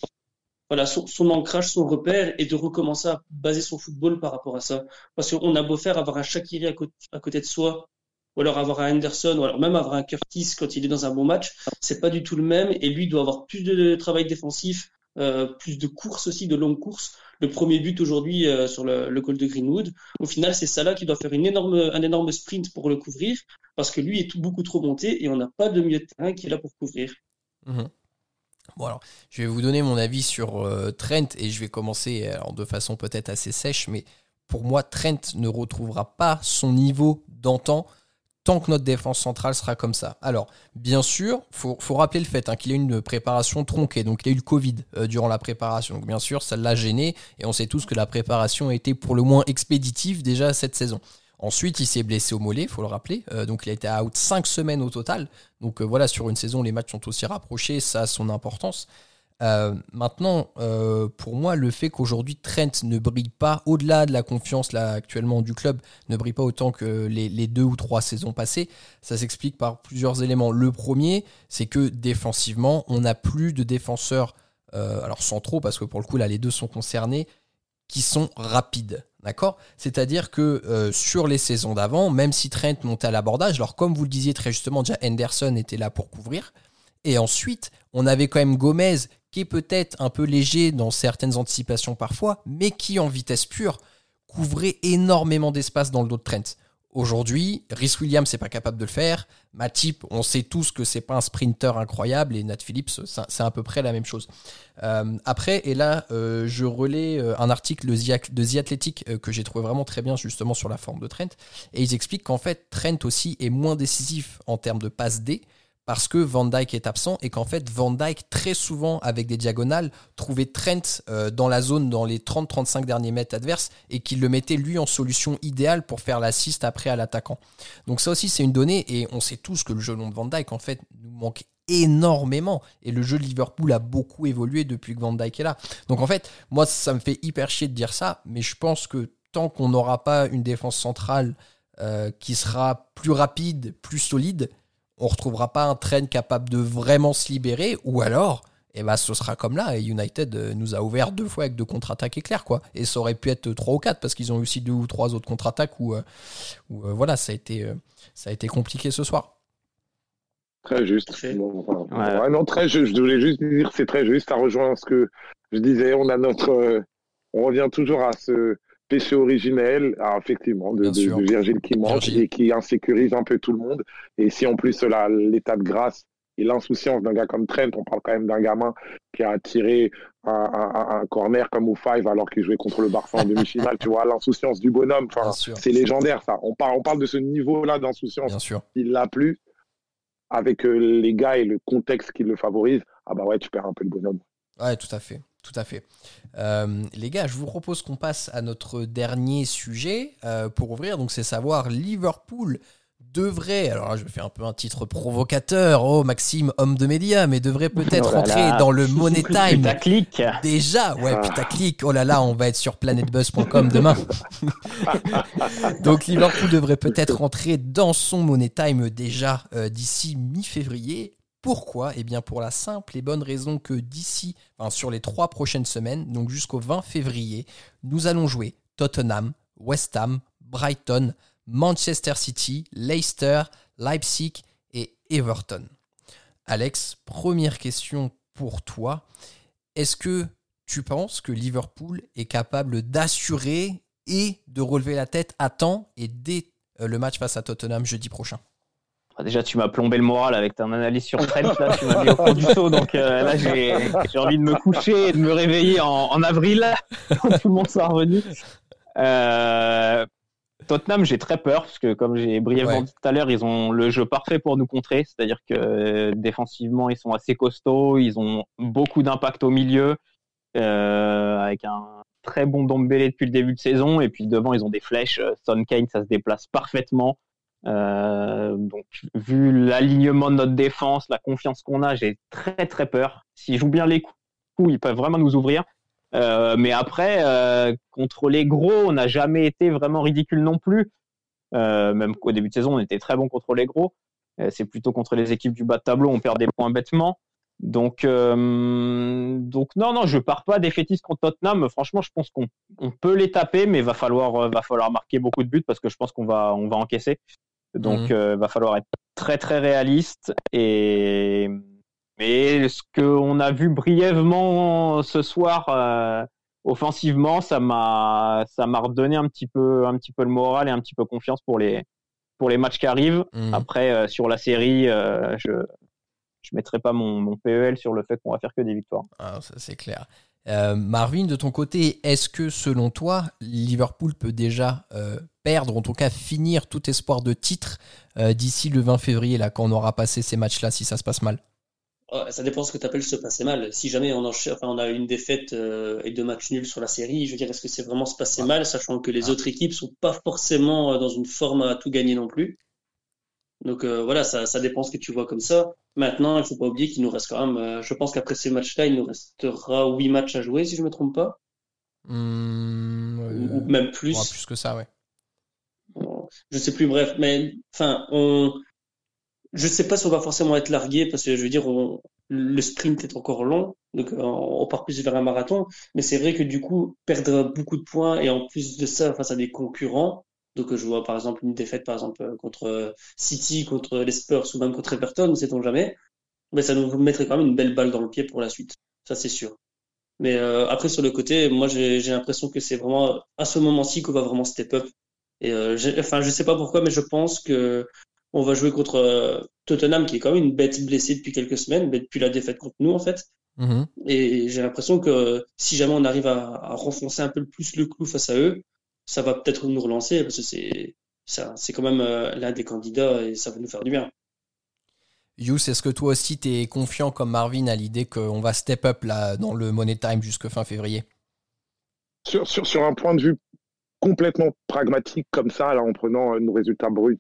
voilà son, ancrage, son repère et de recommencer à baser son football par rapport à ça. Parce qu'on a beau faire avoir un Shaqiri à, à côté de soi, ou alors avoir un Henderson, ou alors même avoir un Curtis quand il est dans un bon match, c'est pas du tout le même. Et lui doit avoir plus de travail défensif, euh, plus de courses aussi, de longues courses. Le premier but aujourd'hui euh, sur le, le de Greenwood, au final c'est Salah qui doit faire une énorme, un énorme sprint pour le couvrir, parce que lui est beaucoup trop monté et on n'a pas de milieu de terrain qui est là pour couvrir. Mhm. Bon alors, je vais vous donner mon avis sur euh, Trent et je vais commencer alors, de façon peut-être assez sèche, mais pour moi, Trent ne retrouvera pas son niveau d'antan tant que notre défense centrale sera comme ça. Alors, bien sûr, faut, faut rappeler le fait hein, qu'il a eu une préparation tronquée, donc il a eu le Covid euh, durant la préparation. Donc, bien sûr, ça l'a gêné et on sait tous que la préparation a été pour le moins expéditive déjà cette saison. Ensuite, il s'est blessé au mollet, il faut le rappeler. Euh, donc, il a été out 5 semaines au total. Donc, euh, voilà, sur une saison, les matchs sont aussi rapprochés. Ça a son importance. Euh, maintenant, pour moi, le fait qu'aujourd'hui Trent ne brille pas, au-delà de la confiance là actuellement du club, ne brille pas autant que les, deux ou trois saisons passées, ça s'explique par plusieurs éléments. Le premier, c'est que défensivement, on n'a plus de défenseurs, alors sans trop, parce que pour le coup, là, les deux sont concernés, qui sont rapides. D'accord? C'est-à-dire que euh, sur les saisons d'avant, même si Trent montait à l'abordage, alors comme vous le disiez très justement, déjà Henderson était là pour couvrir. Et ensuite, on avait quand même Gomez qui est peut-être un peu léger dans certaines anticipations parfois, mais qui en vitesse pure couvrait énormément d'espace dans le dos de Trent. Aujourd'hui, Rhys Williams n'est pas capable de le faire. Matip, on sait tous que c'est pas un sprinter incroyable et Nat Phillips, c'est à peu près la même chose. Euh, après, et là, euh, je relais euh, un article de The Athletic que j'ai trouvé vraiment très bien justement sur la forme de Trent. Et ils expliquent qu'en fait, Trent aussi est moins décisif en termes de passe D parce que Van Dyke est absent et qu'en fait Van Dyke très souvent avec des diagonales trouvait Trent euh, dans la zone dans les 30-35 derniers mètres adverses et qu'il le mettait lui en solution idéale pour faire l'assist après à l'attaquant. Donc ça aussi c'est une donnée et on sait tous que le jeu long de Van Dyke en fait nous manque énormément et le jeu de Liverpool a beaucoup évolué depuis que Van Dyke est là. Donc en fait moi ça me fait hyper chier de dire ça mais je pense que tant qu'on n'aura pas une défense centrale euh, qui sera plus rapide, plus solide, on retrouvera pas un train capable de vraiment se libérer, ou alors, eh ben, ce sera comme là. Et United euh, nous a ouvert deux fois avec deux contre-attaques éclairs, quoi. Et ça aurait pu être trois ou quatre parce qu'ils ont eu aussi deux ou trois autres contre-attaques où, euh, euh, voilà, ça a été, ça a été compliqué ce soir. Très juste. non, très juste. Je voulais juste dire, c'est très juste. Ça rejoint ce que je disais. On a notre, on revient toujours à ce péché originel, ah, effectivement, de, de, Virgile qui manque et qui insécurise un peu tout le monde. Et si en plus l'état de grâce et l'insouciance d'un gars comme Trent, on parle quand même d'un gamin qui a tiré un, corner comme au five alors qu'il jouait contre le Barça en demi-finale, tu vois, l'insouciance du bonhomme, c'est légendaire ça. On parle, on parle de ce niveau-là d'insouciance. Il l'a plus avec euh, les gars et le contexte qui le favorise. Ah bah ouais, tu perds un peu le bonhomme. Ouais, tout à fait. Tout à fait. Euh, les gars, je vous propose qu'on passe à notre dernier sujet euh, pour ouvrir. Donc, c'est savoir Liverpool devrait, alors là, je fais un peu un titre provocateur, oh Maxime, homme de médias, mais devrait peut-être entrer oh dans le Money Time. Putaclic. Déjà, ouais, ah. putaclic. Oh là là, on va être sur planetbuzz.com demain. Donc Liverpool devrait peut-être rentrer dans son Money Time déjà euh, d'ici mi-février. Pourquoi? Eh bien pour la simple et bonne raison que d'ici, enfin sur les trois prochaines semaines, donc jusqu'au 20 février, nous allons jouer Tottenham, West Ham, Brighton, Manchester City, Leicester, Leipzig et Everton. Alex, première question pour toi. Est-ce que tu penses que Liverpool est capable d'assurer et de relever la tête à temps et dès euh, le match face à Tottenham jeudi prochain? Déjà, tu m'as plombé le moral avec ton analyse sur Trent. Là, tu m'as mis au fond du saut. Donc euh, là, j'ai envie de me coucher et de me réveiller en, avril quand tout le monde sera revenu. Euh, Tottenham, j'ai très peur parce que, comme j'ai brièvement dit tout à l'heure, ils ont le jeu parfait pour nous contrer. C'est-à-dire que euh, défensivement, ils sont assez costauds. Ils ont beaucoup d'impact au milieu avec un très bon Dombele depuis le début de saison. Et puis devant, ils ont des flèches. Son Kane, ça se déplace parfaitement. Euh, donc, vu l'alignement de notre défense, la confiance qu'on a, j'ai très très peur. S'ils jouent bien les coups, ils peuvent vraiment nous ouvrir. Euh, mais après, euh, contre les gros, on n'a jamais été vraiment ridicule non plus. Même qu'au début de saison, on était très bon contre les gros. C'est plutôt contre les équipes du bas de tableau, on perd des points bêtement. Donc, non, non, je pars pas défaitiste contre Tottenham. Franchement, je pense qu'on on peut les taper, mais va falloir, va falloir marquer beaucoup de buts parce que je pense qu'on va, on va encaisser. Donc, il mhm. euh, va falloir être très très réaliste. Et mais ce qu'on a vu brièvement ce soir euh, offensivement, ça m'a ça m'a redonné un petit peu un petit peu le moral et un petit peu confiance pour les pour les matchs qui arrivent. Mhm. Après, euh, sur la série, je je mettrai pas mon, mon PEL sur le fait qu'on va faire que des victoires. Ah, ça c'est clair. Marvin, de ton côté, est-ce que selon toi, Liverpool peut déjà perdre, en tout cas finir tout espoir de titre euh, d'ici le 20 février, là, quand on aura passé ces matchs-là, si ça se passe mal? Ça dépend ce que tu appelles se passer mal. Si jamais on, enfin, on a une défaite euh, et deux matchs nuls sur la série, je veux dire, est-ce que c'est vraiment se passer mal, sachant que les autres équipes sont pas forcément euh, dans une forme à tout gagner non plus? Donc euh, voilà, ça, ça dépend ce que tu vois comme ça. Maintenant, il faut pas oublier qu'il nous reste quand même. je pense qu'après ces matchs-là, il nous restera huit matchs à jouer, si je me trompe pas. Mmh, ou, même plus. plus que ça, ouais. Je sais plus, bref, mais enfin, on je sais pas si on va forcément être largué parce que je veux dire, le sprint est encore long, donc on, part plus vers un marathon. Mais c'est vrai que du coup, perdre beaucoup de points et en plus de ça face à des concurrents, donc je vois par exemple une défaite par exemple contre City, contre les Spurs ou même contre Everton, sait-on jamais, mais ça nous mettrait quand même une belle balle dans le pied pour la suite. Ça c'est sûr. Mais euh, après sur le côté, moi j'ai l'impression que c'est vraiment à ce moment-ci qu'on va vraiment step up. Et euh, enfin je sais pas pourquoi, mais je pense que on va jouer contre euh, Tottenham, qui est quand même une bête blessée depuis quelques semaines, mais depuis la défaite contre nous, en fait. Mhm. Et j'ai l'impression que si jamais on arrive à, renfoncer un peu plus le clou face à eux, ça va peut-être nous relancer, parce que c'est, c'est quand même euh, l'un des candidats et ça va nous faire du bien. Yous, est-ce que toi aussi tu es confiant comme Marvin à l'idée qu'on va step up là dans le Money Time jusque fin février? Sur, sur, sur, un point de vue complètement pragmatique comme ça, là, en prenant nos résultats bruts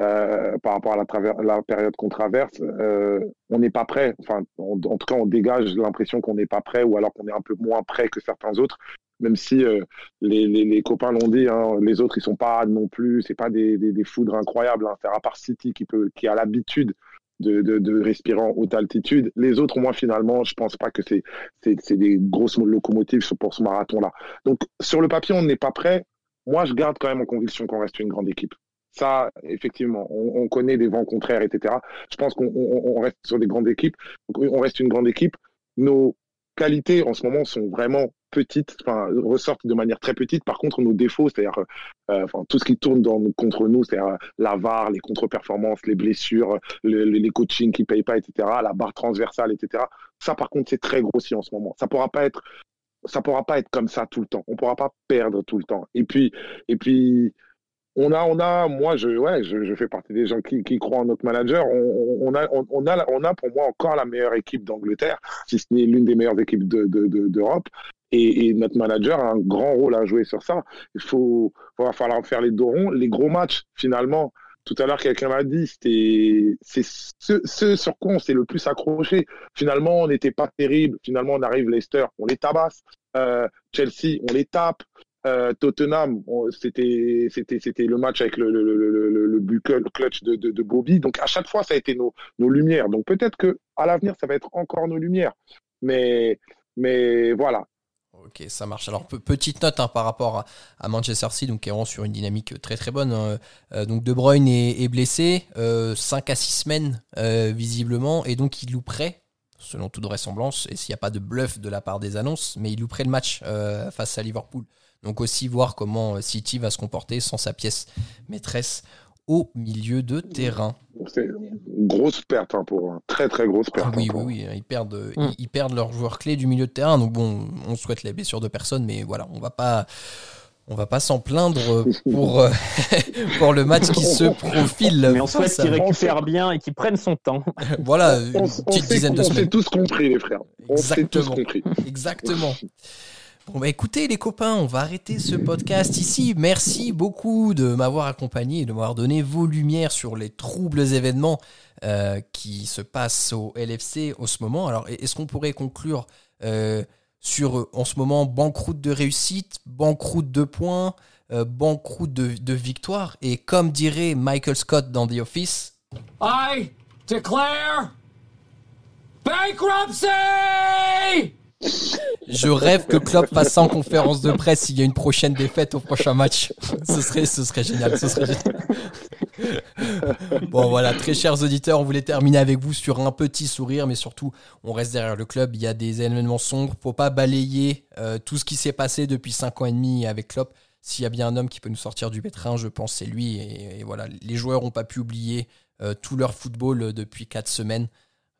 euh, par rapport à la, la période qu'on traverse, euh, on n'est pas prêt. Enfin, en tout cas, on dégage l'impression qu'on n'est pas prêt, ou alors qu'on est un peu moins prêt que certains autres. Même si euh, les, les, copains l'ont dit, hein, les autres ils sont pas non plus, c'est pas des, des, foudres incroyables. Hein. À part City qui peut, qui a l'habitude de, de, de, respirer en haute altitude. Les autres, moi, finalement, je pense pas que c'est c'est des grosses locomotives pour ce marathon-là. Donc, sur le papier, on n'est pas prêt. Moi, je garde quand même en conviction qu'on reste une grande équipe. Ça, effectivement, on, connaît des vents contraires, etc. Je pense qu'on reste sur des grandes équipes. On reste une grande équipe. Nos qualités en ce moment sont vraiment petites, enfin, ressortent de manière très petite. Par contre, nos défauts, c'est-à-dire euh, tout ce qui tourne contre nous, c'est-à-dire la VAR, les contre-performances, les blessures, les coachings qui payent pas, etc., la barre transversale, etc. Ça, par contre, c'est très grossi en ce moment. Ça pourra pas être ça pourra pas être comme ça tout le temps. On pourra pas perdre tout le temps. Et puis, et puis, on a, on a, moi, je, ouais, je, fais partie des gens qui, croient en notre manager. On, a, on, a, on a pour moi encore la meilleure équipe d'Angleterre, si ce n'est l'une des meilleures équipes d'Europe. De, de, et, notre manager a un grand rôle à jouer sur ça. Il faut, va falloir faire les dos ronds. Les gros matchs, finalement, tout à l'heure, quelqu'un m'a dit, c'était, c'est ce, sur quoi on s'est le plus accroché. Finalement, on n'était pas terrible. Finalement, on arrive Leicester, on les tabasse. Euh, Chelsea, on les tape. Euh, Tottenham, c'était c'était c'était le match avec le le, le, le, clutch de, de, de, Bobby. Donc à chaque fois, ça a été nos, nos lumières. Donc peut-être que à l'avenir, ça va être encore nos lumières. Mais mais voilà. Ok, ça marche. Alors petite note hein, par rapport à, Manchester City, donc qui est sur une dynamique très très bonne. Hein. Euh, donc De Bruyne est, blessé, euh, 5 à 6 semaines euh, visiblement, et donc il louperait selon toute vraisemblance, et s'il n'y a pas de bluff de la part des annonces, mais il louperait le match euh, face à Liverpool. Donc aussi voir comment euh, City va se comporter sans sa pièce maîtresse au milieu de terrain. C'est une grosse perte hein, pour un très très grosse perte. Ah oui, hein, oui, oui, ils perdent, mm. ils, perdent leur joueur clé du milieu de terrain. Donc bon, on souhaite les blessures de personne, mais voilà, on va pas, on va pas s'en plaindre pour pour le match qui se profile. Mais on souhaite qu'il récupère bien et qu'il prenne son temps. voilà, une petite dizaine de semaines. On s'est tous compris, les frères. On s'est tous compris. Exactement. Bon bah écoutez les copains, on va arrêter ce podcast ici. Merci beaucoup de m'avoir accompagné et de m'avoir donné vos lumières sur les troubles événements euh, qui se passent au LFC en ce moment. Alors est-ce qu'on pourrait conclure euh, sur en ce moment banqueroute de réussite, banqueroute de points, euh, banqueroute de, de victoire? Et comme dirait Michael Scott dans The Office, I declare bankruptcy je rêve que Klopp fasse ça en conférence de presse s'il y a une prochaine défaite au prochain match. Ce serait, ce serait génial. Bon voilà, très chers auditeurs, on voulait terminer avec vous sur un petit sourire, mais surtout, on reste derrière le club. Il y a des événements sombres. Faut pas balayer euh, tout ce qui s'est passé depuis 5 ans et demi avec Klopp. S'il y a bien un homme qui peut nous sortir du pétrin, je pense c'est lui. Et, voilà, les joueurs n'ont pas pu oublier euh, tout leur football euh, depuis 4 semaines.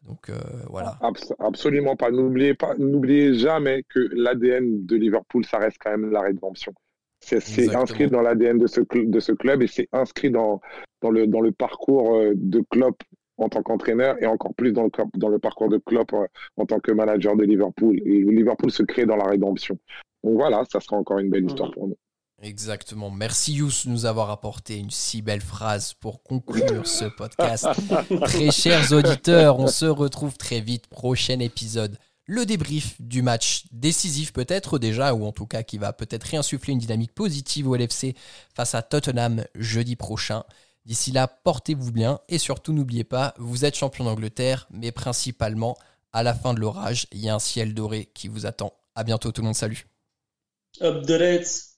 Donc euh, voilà. absolument pas. N'oubliez pas, n'oubliez jamais que l'ADN de Liverpool, ça reste quand même la rédemption. C'est inscrit dans l'ADN de ce, de ce club et c'est inscrit dans, dans, le, dans le parcours euh, de Klopp en tant qu'entraîneur et encore plus dans le, dans le parcours de Klopp euh, en tant que manager de Liverpool. Et Liverpool se crée dans la rédemption. Donc voilà, ça sera encore une belle histoire pour nous. Exactement. Merci Yous de nous avoir apporté une si belle phrase pour conclure ce podcast. très chers auditeurs, on se retrouve très vite. Prochain épisode. Le débrief du match décisif peut-être déjà, ou en tout cas qui va peut-être réinsuffler une dynamique positive au LFC face à Tottenham jeudi prochain. D'ici là, portez-vous bien et surtout n'oubliez pas, vous êtes champion d'Angleterre, mais principalement à la fin de l'orage, il y a un ciel doré qui vous attend. À bientôt tout le monde, salut. Up the Reds.